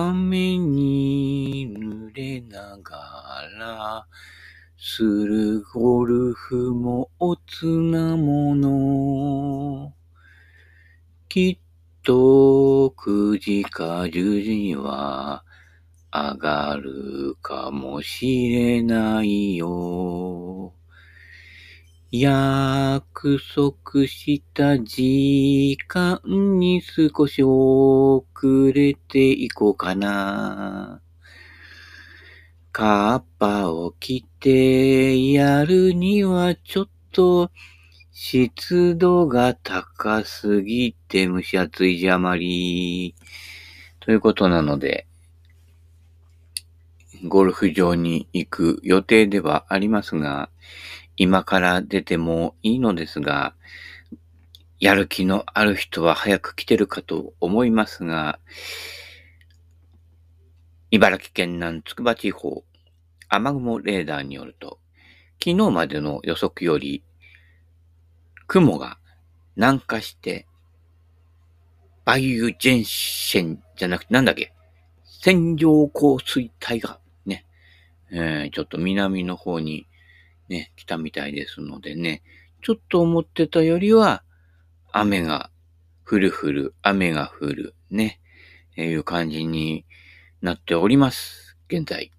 雨に濡れながら、するゴルフもおつなもの。きっと9時か10時には上がるかもしれないよ。約束した時間に少し遅れていこうかな。カッパを着てやるにはちょっと湿度が高すぎて蒸し暑いじゃまり。ということなので、ゴルフ場に行く予定ではありますが、今から出てもいいのですが、やる気のある人は早く来てるかと思いますが、茨城県南筑波地方、雨雲レーダーによると、昨日までの予測より、雲が南下して、梅雨前線じゃなくてなんだっけ線状降水帯がね、えー、ちょっと南の方にね、来たみたいですのでね、ちょっと思ってたよりは、雨が降る降る、雨が降る、ね、えいう感じになっております。現在。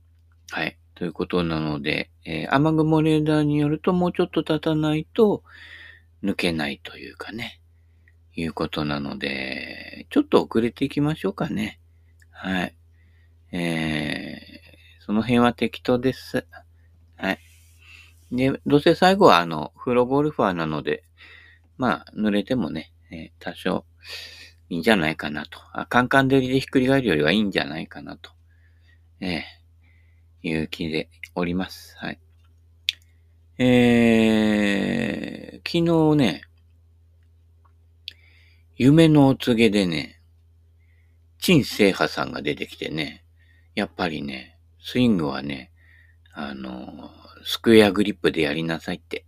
はい。ということなので、えー、雨雲レーダーによるともうちょっと経たないと抜けないというかね、いうことなので、ちょっと遅れていきましょうかね。はい。えー、その辺は適当です。はい。で、どうせ最後はあの、プロゴルファーなので、まあ、濡れてもね、え、多少いいんじゃないかなと。あカンカン照りでひっくり返るよりはいいんじゃないかなと。えー、いう気でおります。はい。えー、昨日ね、夢のお告げでね、陳聖波さんが出てきてね、やっぱりね、スイングはね、あのスクエアグリップでやりなさいって。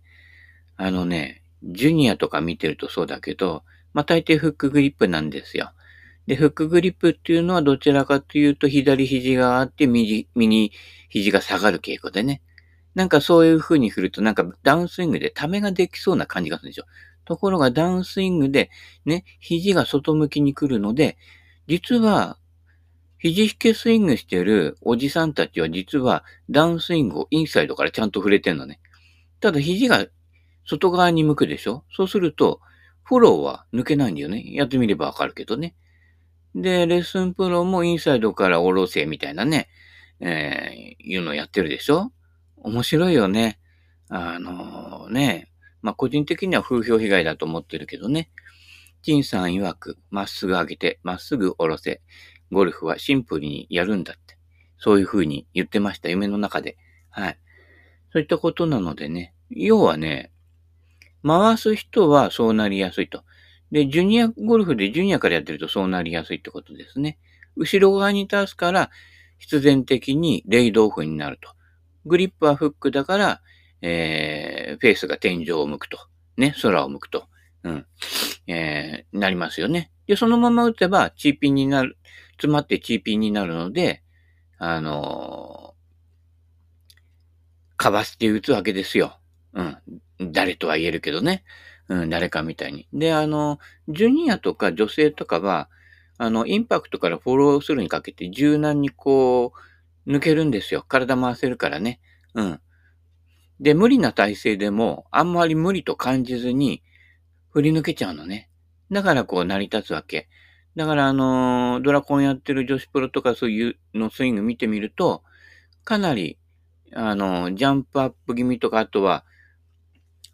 あのね、ジュニアとか見てるとそうだけど、まあ、大抵フックグリップなんですよ。で、フックグリップっていうのはどちらかというと左肘があって右、右肘が下がる傾向でね。なんかそういう風に振るとなんかダウンスイングでためができそうな感じがするんですよ。ところがダウンスイングでね、肘が外向きに来るので、実は肘引けスイングしてるおじさんたちは実はダウンスイングをインサイドからちゃんと触れてんのね。ただ肘が外側に向くでしょ？そうすると、フォローは抜けないんだよね。やってみればわかるけどね。で、レッスンプロもインサイドから下ろせみたいなね、えー、いうのをやってるでしょ？面白いよね。あのー、ね、まあ、個人的には風評被害だと思ってるけどね。ジンさん曰く、まっすぐ上げて、まっすぐ下ろせ。ゴルフはシンプルにやるんだって。そういうふうに言ってました。夢の中で。はい。そういったことなのでね。要はね、回す人はそうなりやすいと。で、ジュニアゴルフでジュニアからやってるとそうなりやすいってことですね。後ろ側に立つから、必然的にレイドオフになると。グリップはフックだから、えー、フェースが天井を向くと。ね、空を向くと。うん。えー、なりますよね。で、そのまま打てば、チーピンになる、詰まってチーピンになるので、あのー、かばして打つわけですよ。うん。誰とは言えるけどね。うん、誰かみたいに。で、あの、ジュニアとか女性とかは、あの、インパクトからフォローするにかけて柔軟にこう、抜けるんですよ。体回せるからね。うん。で、無理な体勢でも、あんまり無理と感じずに、振り抜けちゃうのね。だからこう成り立つわけ。だからあのー、ドラコンやってる女子プロとかそういうのスイング見てみると、かなり、あのー、ジャンプアップ気味とか、あとは、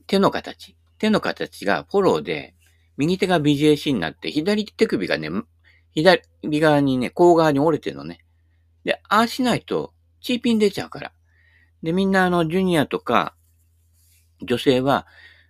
手の形。手の形がフォローで、右手が BJC になって、左手首がね、左側にね、甲側に折れてるのね。で、ああしないと、チーピン出ちゃうから。で、みんなあの、ジュニアとか、女性は、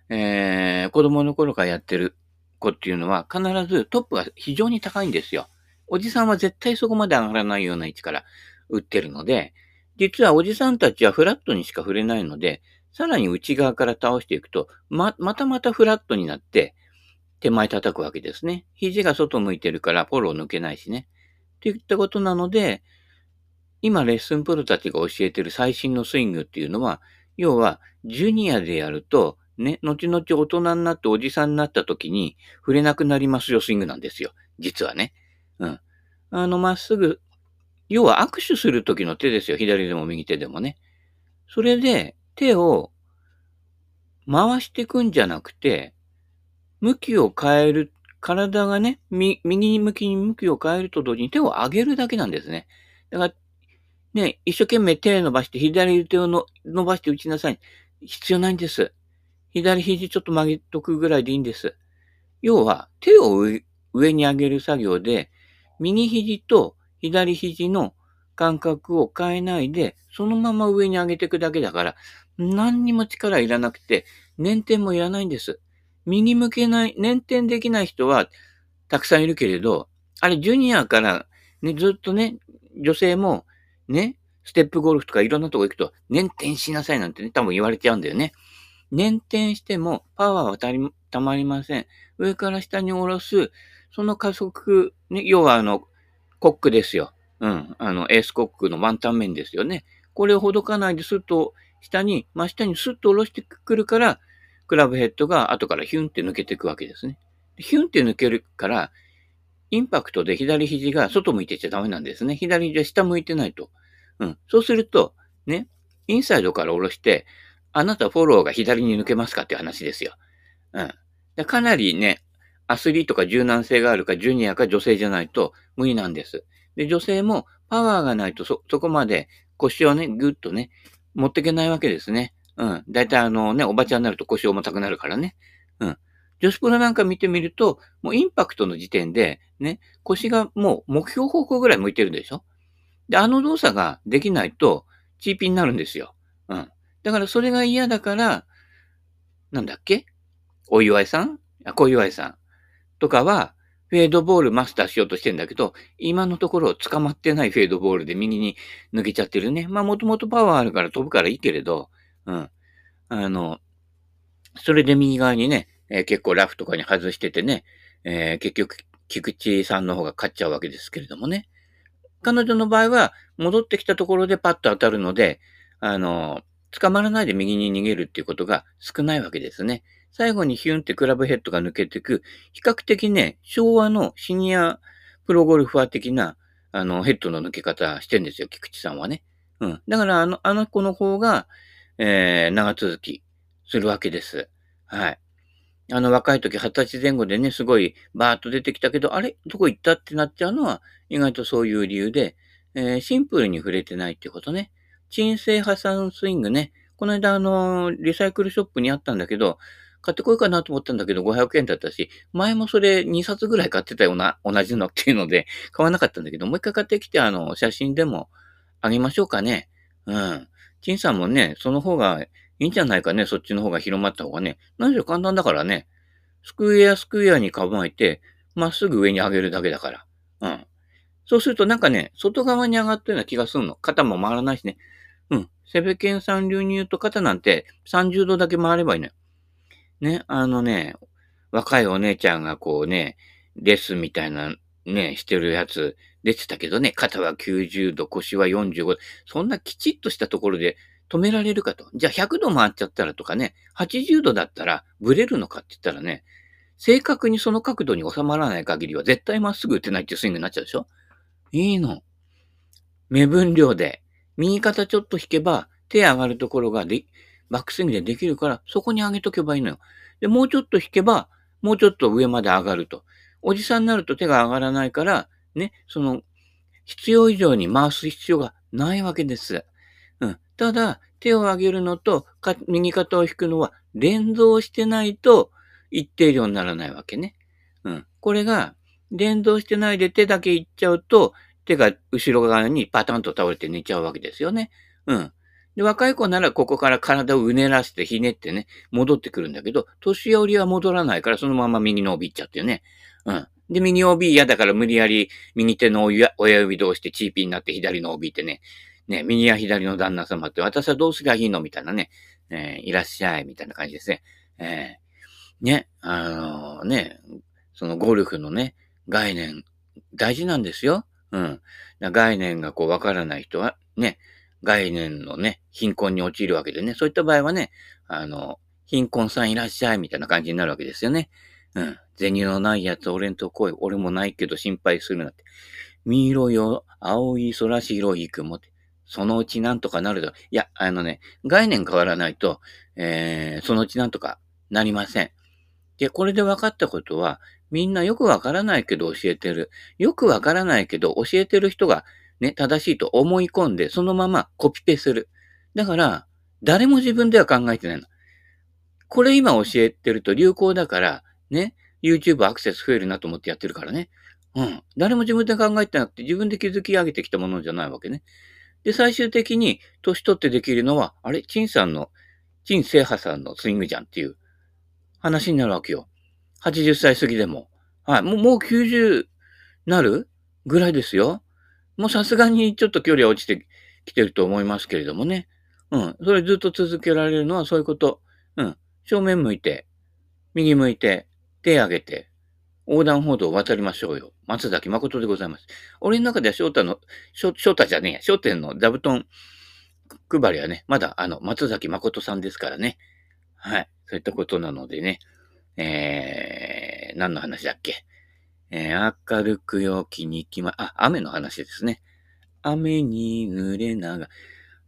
えー、子供の頃からやってる子っていうのは必ずトップが非常に高いんですよ。おじさんは絶対そこまで上がらないような位置から打ってるので、実はおじさんたちはフラットにしか触れないので、さらに内側から倒していくと、ま、またまたフラットになって、手前叩くわけですね。肘が外向いてるからフォロー抜けないしね。っていったことなので、今レッスンプロたちが教えてる最新のスイングっていうのは、要は、ジュニアでやると、ね、後々大人になっておじさんになった時に触れなくなりますよスイングなんですよ。実はね。うん。あの、まっすぐ、要は握手する時の手ですよ。左でも右手でもね。それで、手を回していくんじゃなくて、向きを変える、体がね、右に向きに向きを変えると同時に手を上げるだけなんですね。だから、ね、一生懸命手伸ばして、左手を伸ばして打ちなさい。必要ないんです。左肘ちょっと曲げとくぐらいでいいんです。要は、手を上に上げる作業で、右肘と左肘の感覚を変えないで、そのまま上に上げていくだけだから、何にも力いらなくて、捻転もいらないんです。右向けない、捻転できない人はたくさんいるけれど、あれ、ジュニアから、ね、ずっとね、女性もね、ステップゴルフとかいろんなとこ行くと、捻転しなさいなんてね、多分言われちゃうんだよね。捻転してもパワーはたり、たまりません。上から下に下ろす、その加速、ね、要はあの、コックですよ。うん。あの、エースコックのワンタン面ですよね。これをほどかないでスッと下に、真下にスッと下ろしてくるから、クラブヘッドが後からヒュンって抜けていくわけですね。ヒュンって抜けるから、インパクトで左肘が外向いてちゃダメなんですね。左肘は下向いてないと。うん。そうすると、ね、インサイドから下ろして、あなたフォローが左に抜けますかっていう話ですよ。うん。でかなりね、アスリートか柔軟性があるか、ジュニアか女性じゃないと無理なんです。で、女性もパワーがないとそ、そこまで腰をね、ぐっとね、持っていけないわけですね。うん。だいたいあのね、おばちゃんになると腰重たくなるからね。うん。女子プロなんか見てみると、もうインパクトの時点で、ね、腰がもう目標方向ぐらい向いてるでしょで、あの動作ができないと、チーピーになるんですよ。だからそれが嫌だから、なんだっけ？お祝いさん？あ、小祝いさんとかは、フェードボールマスターしようとしてんだけど、今のところ捕まってないフェードボールで右に抜けちゃってるね。まあもともとパワーあるから飛ぶからいいけれど、うん。あの、それで右側にね、えー、結構ラフとかに外しててね、えー、結局、菊池さんの方が勝っちゃうわけですけれどもね。彼女の場合は、戻ってきたところでパッと当たるので、あの、捕まらないで右に逃げるっていうことが少ないわけですね。最後にヒュンってクラブヘッドが抜けていく、比較的ね、昭和のシニアプロゴルファー的な、あの、ヘッドの抜け方してんですよ、菊池さんはね。うん。だから、あの、あの子の方が、えー、長続きするわけです。はい。あの、若い時、二十歳前後でね、すごいバーッと出てきたけど、あれ？どこ行った？ってなっちゃうのは、意外とそういう理由で、えー、シンプルに触れてないってことね。鎮静破産スイングね。この間、あの、リサイクルショップにあったんだけど、買ってこようかなと思ったんだけど、500円だったし、前もそれ2冊ぐらい買ってたような、同じのっていうので、買わなかったんだけど、もう一回買ってきて、あの、写真でもあげましょうかね。うん。陳さんもね、その方がいいんじゃないかね。そっちの方が広まった方がね。何しろ簡単だからね。スクエアスクエアに構えて、まっすぐ上に上げるだけだから。うん。そうするとなんかね、外側に上がったような気がするの。肩も回らないしね。セベケンさん流に言うと肩なんて30度だけ回ればいいのよ。ね、あのね、若いお姉ちゃんがこうね、レスみたいなね、してるやつ出てたけどね、肩は90度、腰は45度。そんなきちっとしたところで止められるかと。じゃあ100度回っちゃったらとかね、80度だったらブレるのかって言ったらね、正確にその角度に収まらない限りは絶対まっすぐ打てないっていうスイングになっちゃうでしょ？いいの。目分量で、右肩ちょっと引けば手上がるところがで、バックスイングでできるから、そこに上げとけばいいのよ。で、もうちょっと引けば、もうちょっと上まで上がると。おじさんになると手が上がらないから、ね、その、必要以上に回す必要がないわけです。うん。ただ、手を上げるのと、か右肩を引くのは連動してないと一定量にならないわけね。うん。これが、連動してないで手だけいっちゃうと、手が後ろ側にパタンと倒れて寝ちゃうわけですよね。うん。で、若い子ならここから体をうねらせてひねってね、戻ってくるんだけど、年寄りは戻らないからそのまま右の帯いっちゃってね。うん。で、右 OB 嫌だから無理やり右手の親指同士でチーピーになって左の OB ってね、ね、右や左の旦那様って私はどうすりゃいいのみたいなね、えー、いらっしゃいみたいな感じですね。えー、ね、あのー、ね、そのゴルフのね、概念、大事なんですよ。うん。概念がこうわからない人は、ね、概念のね、貧困に陥るわけでね、そういった場合はね、あの、貧困さんいらっしゃいみたいな感じになるわけですよね。うん。銭のないやつ俺んとこい。俺もないけど心配するなって。見ろよ、青い空白い雲って。そのうちなんとかなると。いや、あのね、概念変わらないと、えー、そのうちなんとかなりません。で、これで分かったことは、みんなよくわからないけど教えてる。よくわからないけど教えてる人がね、正しいと思い込んで、そのままコピペする。だから、誰も自分では考えてないの。これ今教えてると流行だから、ね、YouTube アクセス増えるなと思ってやってるからね。うん。誰も自分で考えてなくて自分で築き上げてきたものじゃないわけね。で、最終的に年取ってできるのは、あれ？陳さんの、陳聖波さんのスイングじゃんっていう話になるわけよ。80歳過ぎでも。はい。もう、もう90なるぐらいですよ。もうさすがにちょっと距離は落ちてきてると思いますけれどもね。うん。それずっと続けられるのはそういうこと。うん。正面向いて、右向いて、手上げて、横断歩道を渡りましょうよ。松崎誠でございます。俺の中では翔太の、翔太じゃねえや、翔太の座布団配りはね、まだあの、松崎誠さんですからね。はい。そういったことなのでね。えー、何の話だっけ？えー、明るく陽気に行きま、あ、雨の話ですね。雨に濡れなが、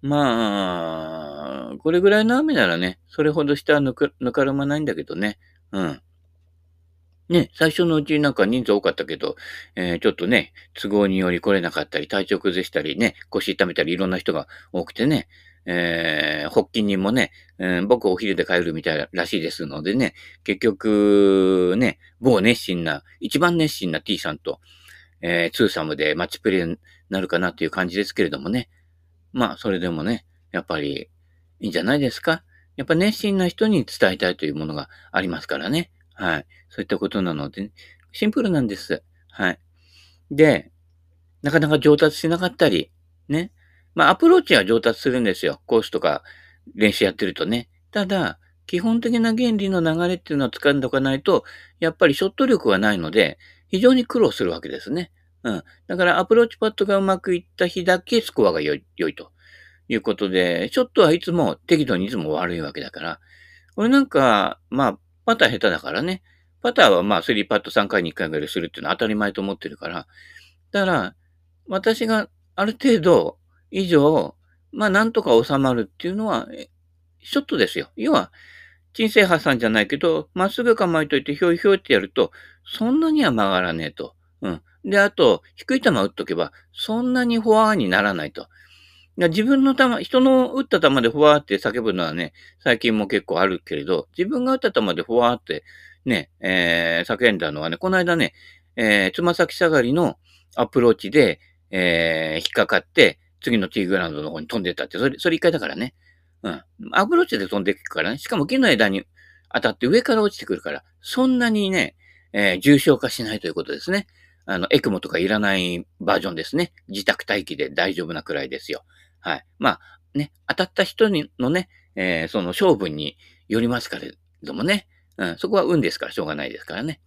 まあ、これぐらいの雨ならね、それほど下はぬかぬかるまないんだけどね。うん。ね、最初のうちなんか人数多かったけど、えー、ちょっとね、都合により来れなかったり、体調崩したりね、腰痛めたりいろんな人が多くてね、えー、発起人もね、えー、僕お昼で帰るみたいらしいですのでね、結局、ね、某熱心な、一番熱心な T さんと、えー、ツーサムでマッチプレイになるかなっていう感じですけれどもね。まあ、それでもね、やっぱりいいんじゃないですか。やっぱ熱心な人に伝えたいというものがありますからね。はい。そういったことなので、シンプルなんです。はい。で、なかなか上達しなかったり、ね。まあ、アプローチは上達するんですよ。コースとか練習やってるとね。ただ、基本的な原理の流れっていうのは掴んでおかないと、やっぱりショット力がないので、非常に苦労するわけですね。うん。だからアプローチパットがうまくいった日だけスコアが良い良いということで、ショットはいつも適度にいつも悪いわけだから、俺なんか、まあ、パター下手だからね。パターはまあ、3パット3回に1回ぐらいするっていうのは当たり前と思ってるから。だから、私がある程度以上、まあ、なんとか収まるっていうのは、ショットですよ。要は、鎮静波さんじゃないけど、まっすぐ構えといてひょいひょいってやると、そんなには曲がらねえと。うん。で、あと、低い球打っとけば、そんなにフォアにならないと。自分の球、人の打った球でフォアって叫ぶのはね、最近も結構あるけれど、自分が打った球でフォアってね、えー、叫んだのはね、この間ね、えー、つま先下がりのアプローチで、えー、引っかかって、次のティーグラウンドの方に飛んでったって、それ、それ一回だからね。うん。アプローチで飛んでいくからね。しかも木の枝に当たって上から落ちてくるから、そんなにね、えー、重症化しないということですね。あの、エクモとかいらないバージョンですね。自宅待機で大丈夫なくらいですよ。はい。まあ、ね、当たった人にのね、えー、その勝負によりますからどもね。うん、そこは運ですからしょうがないですからね。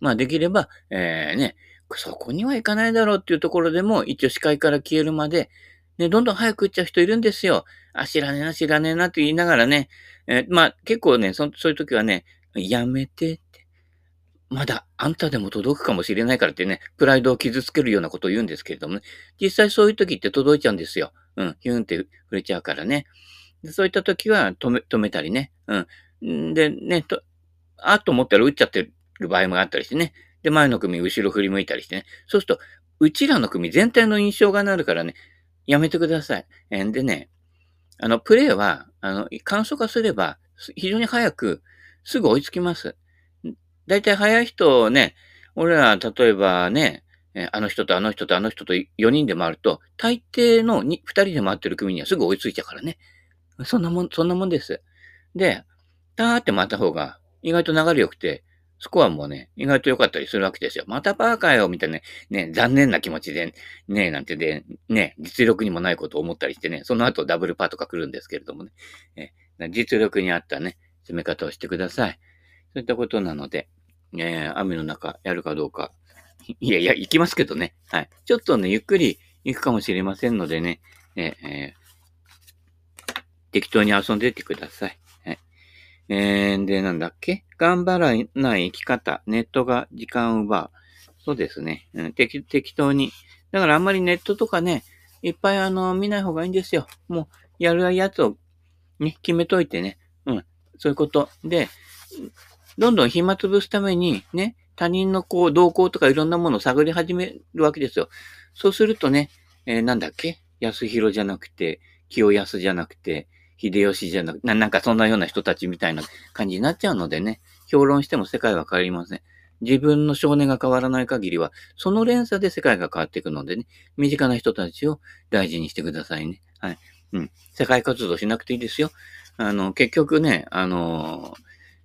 まあ、できれば、えー、ね、そこには行かないだろうっていうところでも、一応視界から消えるまで、ね、どんどん早く打っちゃう人いるんですよ。あ、知らねえな、知らねえなって言いながらね、えー、まあ、結構ねそ、そういう時はね、やめてって。まだあんたでも届くかもしれないからってね、プライドを傷つけるようなことを言うんですけれどもね、実際そういう時って届いちゃうんですよ。うん、ヒューンって触れちゃうからね。そういった時は止め、止めたりね。うん。で、ね、と、あと思ったら打っちゃってる場合もあったりしてね。で、前の組後ろ振り向いたりしてね。そうすると、うちらの組全体の印象がなるからね、やめてください。えんでね、あの、プレイは、あの、簡素化すれば、非常に早く、すぐ追いつきます。だいたい早い人ね、俺ら、例えばね、あの人とあの人とあの人と4人で回ると、大抵の 2, 2人で回ってる組にはすぐ追いついちゃうからね。そんなもん、そんなもんです。で、たーって回った方が意外と流れ良くて、スコアもね、意外と良かったりするわけですよ。またパーかよみたいなね、ね、残念な気持ちで、ね、なんてで、ね、実力にもないことを思ったりしてね、その後ダブルパーとか来るんですけれどもね、え実力に合ったね、攻め方をしてください。そういったことなので、えー、雨の中やるかどうか、いやいや、行きますけどね。はい。ちょっとね、ゆっくり行くかもしれませんのでね、えー、適当に遊んでてください。えー、で、なんだっけ？頑張らない生き方。ネットが時間を奪う。そうですね。うん、適適当に。だからあんまりネットとかね、いっぱいあの、見ない方がいいんですよ。もう、やるやつをね、決めといてね。うん。そういうこと。で、どんどん暇つぶすために、ね、他人のこう、動向とかいろんなものを探り始めるわけですよ。そうするとね、えー、なんだっけ？安弘じゃなくて、清安じゃなくて、秀吉じゃなくて、なんかそんなような人たちみたいな感じになっちゃうのでね、評論しても世界は変わりません。自分の少年が変わらない限りは、その連鎖で世界が変わっていくのでね、身近な人たちを大事にしてくださいね。はい。うん。世界活動しなくていいですよ。あの、結局ね、あのー、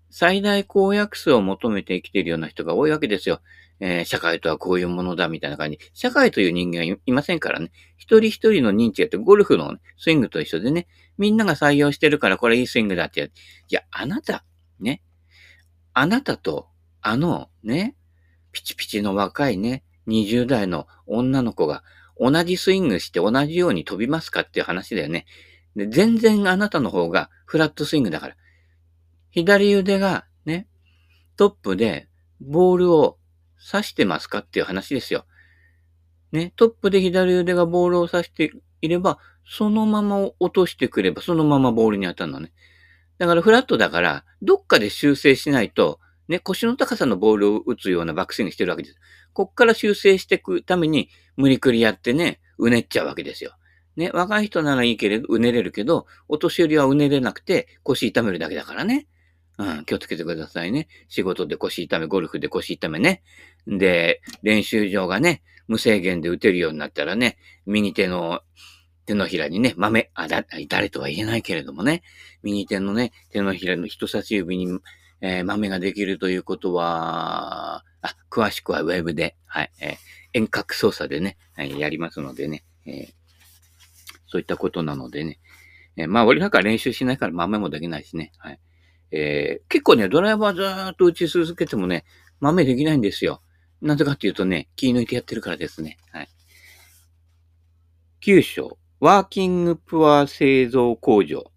最大公約数を求めて生きているような人が多いわけですよ。えー、社会とはこういうものだみたいな感じ。社会という人間はいませんからね。一人一人の認知やってゴルフの、ね、スイングと一緒でね、みんなが採用してるからこれいいスイングだってや。いや、あなた、ね。あなたと、あの、ね、ピチピチの若いね、20代の女の子が同じスイングして同じように飛びますかっていう話だよね。で全然あなたの方がフラットスイングだから。左腕がね、トップでボールを刺してますかっていう話ですよ。ね、トップで左腕がボールを刺していれば、そのまま落としてくれば、そのままボールに当たるのね。だからフラットだから、どっかで修正しないと、ね、腰の高さのボールを打つようなバックスイングしてるわけです。こっから修正していくために、無理くりやってね、うねっちゃうわけですよ。ね、若い人ならいいけれど、うねれるけど、お年寄りはうねれなくて、腰痛めるだけだからね。うん、気をつけてくださいね。仕事で腰痛め、ゴルフで腰痛めね。で、練習場がね、無制限で打てるようになったらね、右手の手のひらにね、豆、あ、だ、誰とは言えないけれどもね、右手のね、手のひらの人差し指に、えー、豆ができるということは、あ、詳しくはウェブで、はい、えー、遠隔操作でね、はい、やりますのでね、えー、そういったことなのでね、え、まあ、俺なんか練習しないから豆もできないしね、はい。えー、結構ね、ドライバーずーっと打ち続けてもね、豆できないんですよ。なぜかっていうとね、気抜いてやってるからですね。はい。9章、ワーキングプア製造工場。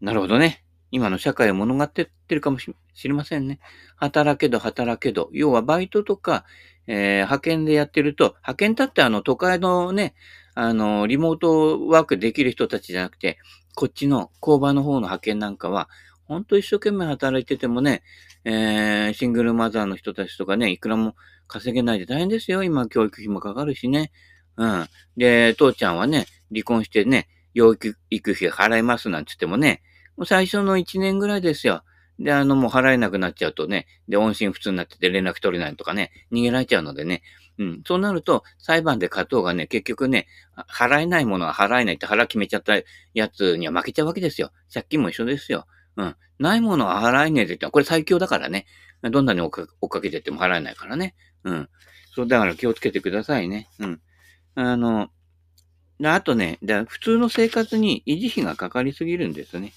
なるほどね。今の社会を物語ってるかもしれませんね。働けど働けど。要はバイトとか、えー、派遣でやってると、派遣だってあの都会のね、あの、リモートワークできる人たちじゃなくて、こっちの工場の方の派遣なんかは、ほんと一生懸命働いててもね、えー、シングルマザーの人たちとかね、いくらも稼げないで大変ですよ。今、教育費もかかるしね。うん。で、父ちゃんはね、離婚してね、養育費払いますなんつってもね、もう最初の1年ぐらいですよ。で、あの、もう払えなくなっちゃうとね、で、音信不通になってて連絡取れないとかね、逃げられちゃうのでね、うん。そうなると、裁判で勝とうがね、結局ね、払えないものは払えないって腹決めちゃったやつには負けちゃうわけですよ。借金も一緒ですよ。うん。ないものは払えねえって、これ最強だからね。どんなに追っかけてっても払えないからね。うん。そう、だから気をつけてくださいね。うん。あの、あとね、普通の生活に維持費がかかりすぎるんですね。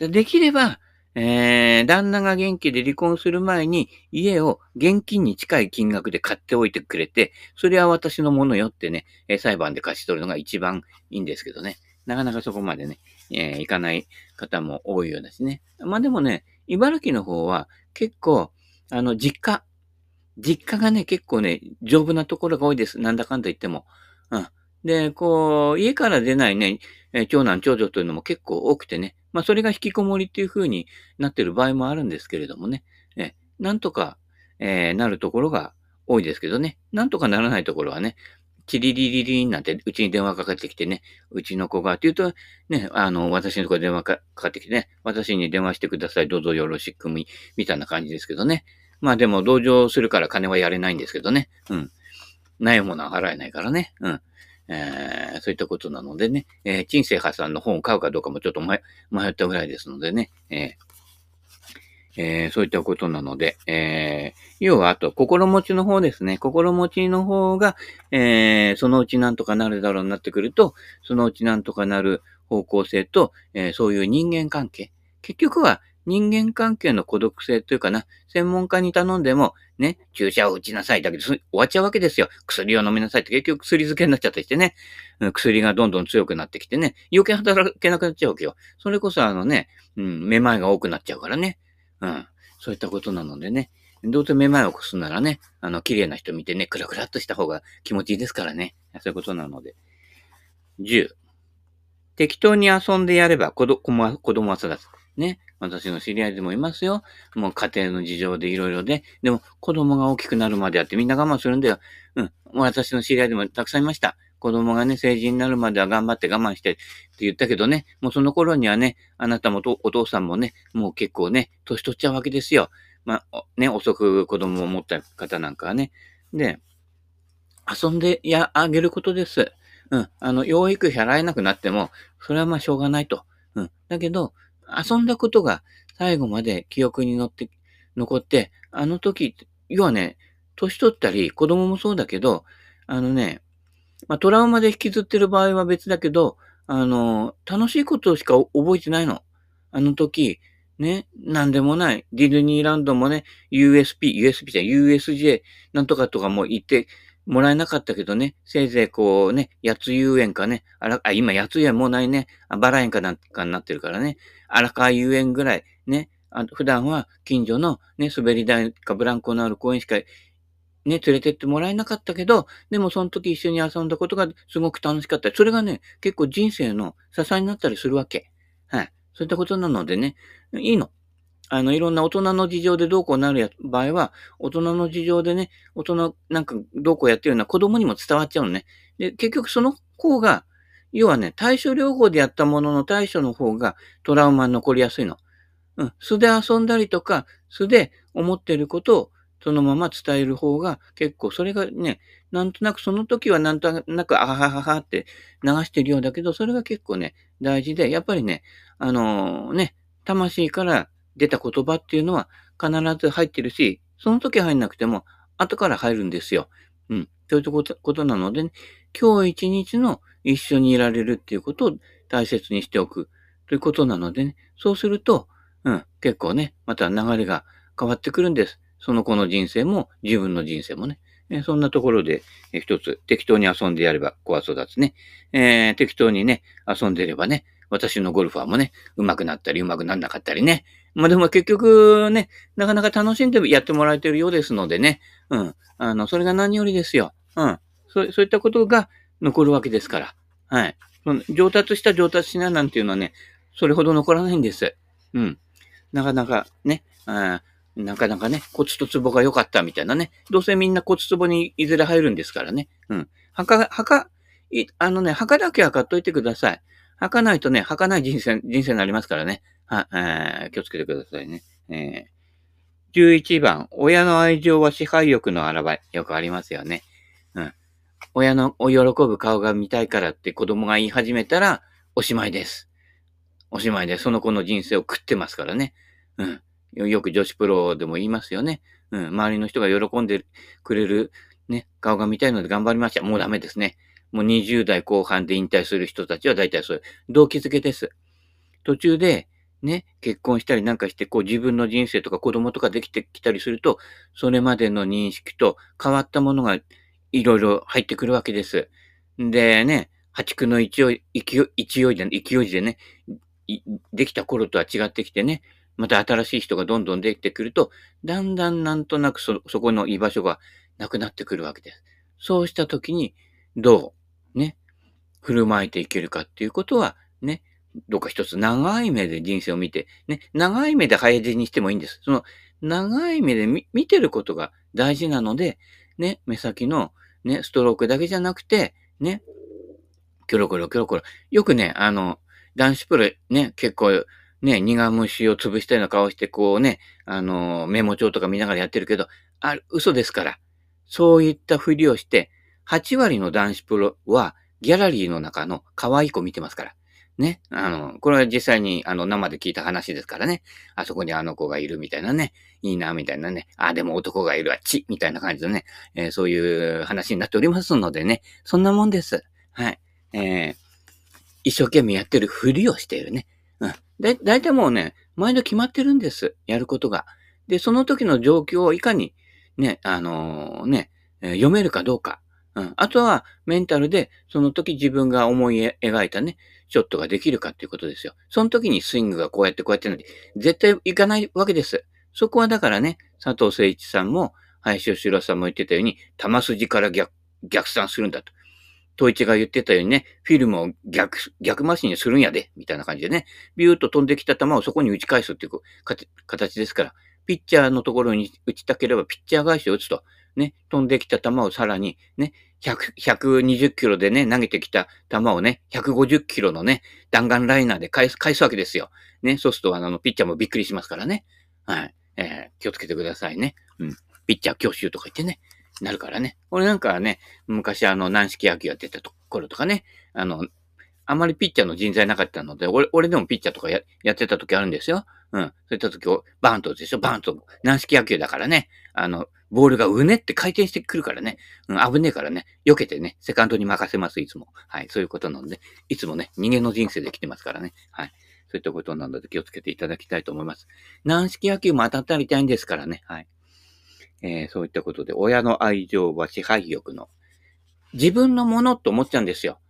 うん。できれば、えー、旦那が元気で離婚する前に家を現金に近い金額で買っておいてくれて、それは私のものよってね、裁判で貸し取るのが一番いいんですけどね。なかなかそこまでね、えー、行かない方も多いようだしね。まあでもね、茨城の方は結構、あの、実家、実家がね、結構ね、丈夫なところが多いです。なんだかんだ言っても。うん。で、こう、家から出ないね、長男、長女というのも結構多くてね、まあ、それが引きこもりっていう風になってる場合もあるんですけれどもね。えなんとか、えー、なるところが多いですけどね。なんとかならないところはね、チリリリリンなんてうちに電話かかってきてね、うちの子がって言うと、ね、あの、私のところ電話かかってきてね、私に電話してください、どうぞよろしくみ、みたいな感じですけどね。まあでも同情するから金はやれないんですけどね。うん。ないものは払えないからね。うん。えー、そういったことなのでね、えー、陳世派さんの本を買うかどうかもちょっと迷ったぐらいですのでね、えーえー、そういったことなので、えー、要はあと、心持ちの方ですね。心持ちの方が、えー、そのうちなんとかなるだろうになってくると、そのうちなんとかなる方向性と、え、そういう人間関係。結局は人間関係の孤独性というかな、専門家に頼んでも、ね、注射を打ちなさいだけど、終わっちゃうわけですよ。薬を飲みなさいって結局薬漬けになっちゃったりしてね、薬がどんどん強くなってきてね、余計働けなくなっちゃうわけよ。それこそあのね、うん、めまいが多くなっちゃうからね。うん、そういったことなのでね、どうせめまいを起こすならね、あの、綺麗な人見てね、クラクラっとした方が気持ちいいですからね。そういうことなので。10、適当に遊んでやれば子供は子供は育つ。ね。私の知り合いでもいますよ。もう家庭の事情でいろいろで。でも子供が大きくなるまでやってみんな我慢するんだよ。うん。もう私の知り合いでもたくさんいました。子供がね、成人になるまでは頑張って我慢してって言ったけどね、もうその頃にはね、あなたもお父さんもね、もう結構ね、年取っちゃうわけですよ。まあ、ね、遅く子供を持った方なんかはね。で、遊んでや、あげることです。うん。あの、養育費払えなくなっても、それはまあしょうがないと。うん。だけど、遊んだことが最後まで記憶に乗って、残って、あの時、要はね、年取ったり、子供もそうだけど、あのね、まあ、トラウマで引きずってる場合は別だけど、あの、楽しいことしか覚えてないの。あの時、ね、なんでもない。ディズニーランドもね、USP、USP じゃ USJ なんとかとかも言って、もらえなかったけどね、せいぜいこうね、八つ遊園かね、あら、あ、今八つ遊園もうないね、あバラ園かなんかになってるからね、荒川遊園ぐらい、ね、あ普段は近所のね、滑り台かブランコのある公園しかね、連れてってもらえなかったけど、でもその時一緒に遊んだことがすごく楽しかった。それがね、結構人生の支えになったりするわけ。はい。そういったことなのでね、いいの。あの、いろんな大人の事情でどうこうなるや場合は、大人の事情でね、大人なんかどうこうやってるような子供にも伝わっちゃうのね。で、結局その子が、要はね、対処療法でやったものの対処の方がトラウマに残りやすいの。うん。素で遊んだりとか、素で思ってることをそのまま伝える方が結構、それがね、なんとなくその時はなんとなく、あはははって流してるようだけど、それが結構ね、大事で、やっぱりね、あのー、ね、魂から出た言葉っていうのは必ず入ってるし、その時入んなくても後から入るんですよ。うん。そういうことなので、ね、今日一日の一緒にいられるっていうことを大切にしておくということなのでね、そうすると、うん、結構ね、また流れが変わってくるんです。その子の人生も自分の人生もね。えそんなところで、え一つ、適当に遊んでやれば子は育つね。えー、適当にね、遊んでればね、私のゴルファーもね、上手くなったり上手くならなかったりね。まあでも結局ね、なかなか楽しんでやってもらえてるようですのでね。うん。あの、それが何よりですよ。うん。そうそういったことが残るわけですから。はい。上達した上達しないなんていうのはね、それほど残らないんです。うん。なかなかね、あなかなかね、骨と壺が良かったみたいなね。どうせみんな骨壺にいずれ入るんですからね。うん。墓、墓、いあのね、墓だけは買っといてください。履かないとね、履かない人生、人生になりますからね。は、えー、気をつけてくださいね。えー、11番、親の愛情は支配欲の現れ。よくありますよね。うん。親の喜ぶ顔が見たいからって子供が言い始めたら、おしまいです。おしまいで、その子の人生を食ってますからね。うん。よく女子プロでも言いますよね。うん。周りの人が喜んでくれる、ね、顔が見たいので頑張りました。もうダメですね。もう20代後半で引退する人たちは大体そういう動機づけです。途中で、ね、結婚したりなんかして、こう自分の人生とか子供とかできてきたりすると、それまでの認識と変わったものがいろいろ入ってくるわけです。でね、破竹の勢い、勢い、勢いで、勢いでね、できた頃とは違ってきてね、また新しい人がどんどんできてくると、だんだんなんとなくそ、そこの居場所がなくなってくるわけです。そうしたときに、どうね、振る舞いていけるかっていうことは、ね、どっか一つ長い目で人生を見て、ね、長い目で早死にしてもいいんです。その、長い目で見見てることが大事なので、ね、目先の、ね、ストロークだけじゃなくて、ね、キョロキョロキョロキョロ。よくね、あの、男子プロ、ね、結構、ね、苦虫を潰したような顔して、こうね、あの、メモ帳とか見ながらやってるけど、あ、嘘ですから。そういったふりをして、8割の男子プロはギャラリーの中の可愛い子見てますから。ね。あの、これは実際にあの生で聞いた話ですからね。あそこにあの子がいるみたいなね。いいな、みたいなね。あ、でも男がいるわ、ちみたいな感じのね、えー、そういう話になっておりますのでね。そんなもんです。はい。えー、一生懸命やってるふりをしているね。うん。だ、だいたいもうね、毎度決まってるんです。やることが。で、その時の状況をいかに、ね、あのー、ね、読めるかどうか。うん。あとは、メンタルで、その時自分が思い描いたね、ショットができるかっていうことですよ。その時にスイングがこうやってこうやってなんて、絶対いかないわけです。そこはだからね、佐藤誠一さんも、林義郎さんも言ってたように、球筋から逆、逆算するんだと。統一が言ってたようにね、フィルムを逆、逆回しにするんやで、みたいな感じでね、ビューッと飛んできた球をそこに打ち返すっていう形ですから、ピッチャーのところに打ちたければピッチャー返しを打つと。ね、飛んできた球をさらに、ね、100、120キロでね、投げてきた球をね、150キロのね、弾丸ライナーで返す、返すわけですよ。ね、そうすると、あの、ピッチャーもびっくりしますからね。はい。えー、気をつけてくださいね。うん。ピッチャー教習とか言ってね、なるからね。俺なんかはね、昔あの、軟式野球やってたところとかね、あの、あまりピッチャーの人材なかったので、俺、俺でもピッチャーとかややってた時あるんですよ。うん。そういった時を、バーンとでしょ？バーンと、軟式野球だからね。あの、ボールがうねって回転してくるからね。うん、危ねえからね。避けてね、セカンドに任せます、いつも。はい。そういうことなので、いつもね、人間の人生で来てますからね。はい。そういったことなので気をつけていただきたいと思います。軟式野球も当たったりたいんですからね。はい。えー、そういったことで、親の愛情は支配欲の。自分のものと思っちゃうんですよ。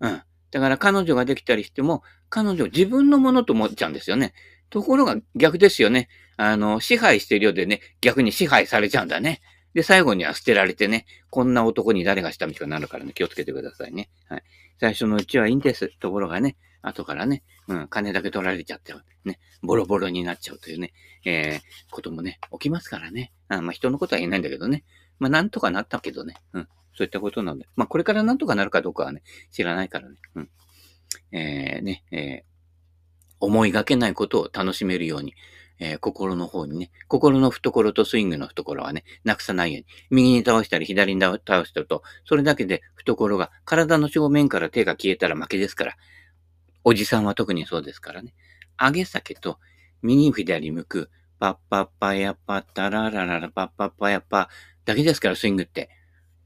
うん。だから彼女ができたりしても、彼女を自分のものと思っちゃうんですよね。ところが逆ですよね。あの、支配してるようでね、逆に支配されちゃうんだね。で、最後には捨てられてね、こんな男に誰がしたみたいになるからね、気をつけてくださいね。はい。最初のうちはいいんです。ところがね、後からね、うん、金だけ取られちゃって、ね、ボロボロになっちゃうというね、えー、こともね、起きますからね。あまあ、人のことは言えないんだけどね。まあ、なんとかなったけどね。うん。そういったことなので。まあ、これからなんとかなるかどうかはね、知らないからね。うん。えー、ね、えー、思いがけないことを楽しめるように、えー、心の方にね、心の懐とスイングの懐はね、なくさないように、右に倒したり左に倒したると、それだけで懐が、体の正面から手が消えたら負けですから、おじさんは特にそうですからね。上げ下げと、右左向く、パッパッパヤパッタララララパッパッパヤパだけですから、スイングって。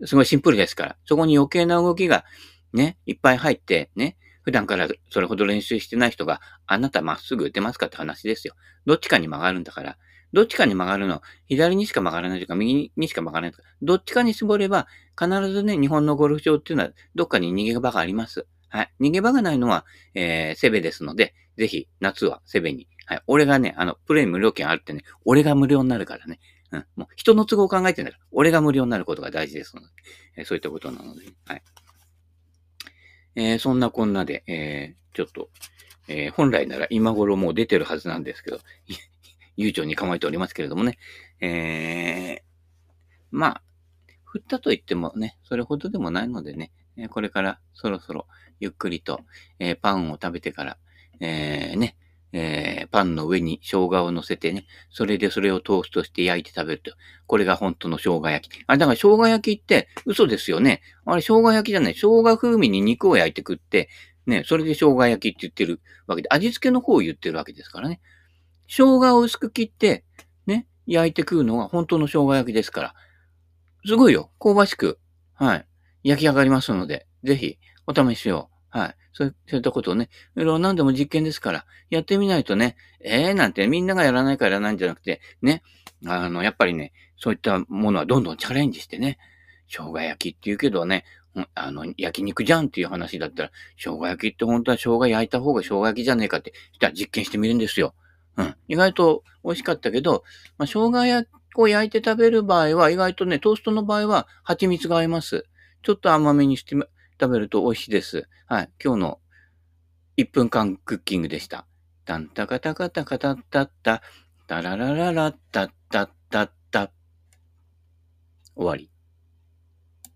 すごいシンプルですから。そこに余計な動きがね、いっぱい入って、ね、普段からそれほど練習してない人があなたまっすぐ打てますかって話ですよ。どっちかに曲がるんだから。どっちかに曲がるの、左にしか曲がらないとか、右にしか曲がらないとか、どっちかに絞れば、必ずね、日本のゴルフ場っていうのは、どっかに逃げ場があります。はい。逃げ場がないのは、えー、セベですので、ぜひ、夏はセベに。はい。俺がね、あの、プレイ無料券あるってね、俺が無料になるからね。うん。もう、人の都合を考えてんだから、俺が無料になることが大事ですので、えー、そういったことなので、はい。えー、そんなこんなで、えー、ちょっと、えー、本来なら今頃もう出てるはずなんですけど、悠長に構えておりますけれどもね、えー、まあ、振ったと言ってもね、それほどでもないのでね、これからそろそろゆっくりと、えー、パンを食べてから、えー、ね、えー、パンの上に生姜を乗せてね、それでそれをトーストして焼いて食べると。これが本当の生姜焼き。あれ、だから生姜焼きって嘘ですよね。あれ、生姜焼きじゃない。生姜風味に肉を焼いて食って、ね、それで生姜焼きって言ってるわけで、味付けの方を言ってるわけですからね。生姜を薄く切って、ね、焼いて食うのが本当の生姜焼きですから。すごいよ。香ばしく、はい、焼き上がりますので、ぜひ、お試しを。はい。そういったことをね、いろいろ何でも実験ですから、やってみないとね、ええー、なんてみんながやらないからやらないんじゃなくて、ね、あの、やっぱりね、そういったものはどんどんチャレンジしてね、生姜焼きって言うけどね、あの、焼肉じゃんっていう話だったら、生姜焼きって本当は生姜焼いた方が生姜焼きじゃねえかって、したら実験してみるんですよ。うん。意外と美味しかったけど、まあ、生姜焼きを焼いて食べる場合は、意外とね、トーストの場合は蜂蜜が合います。ちょっと甘めにして食べると美味しいです。はい。今日の1分間クッキングでした。タンタカタカタカタッタッタ、タララララッタッタッタッタ。終わり。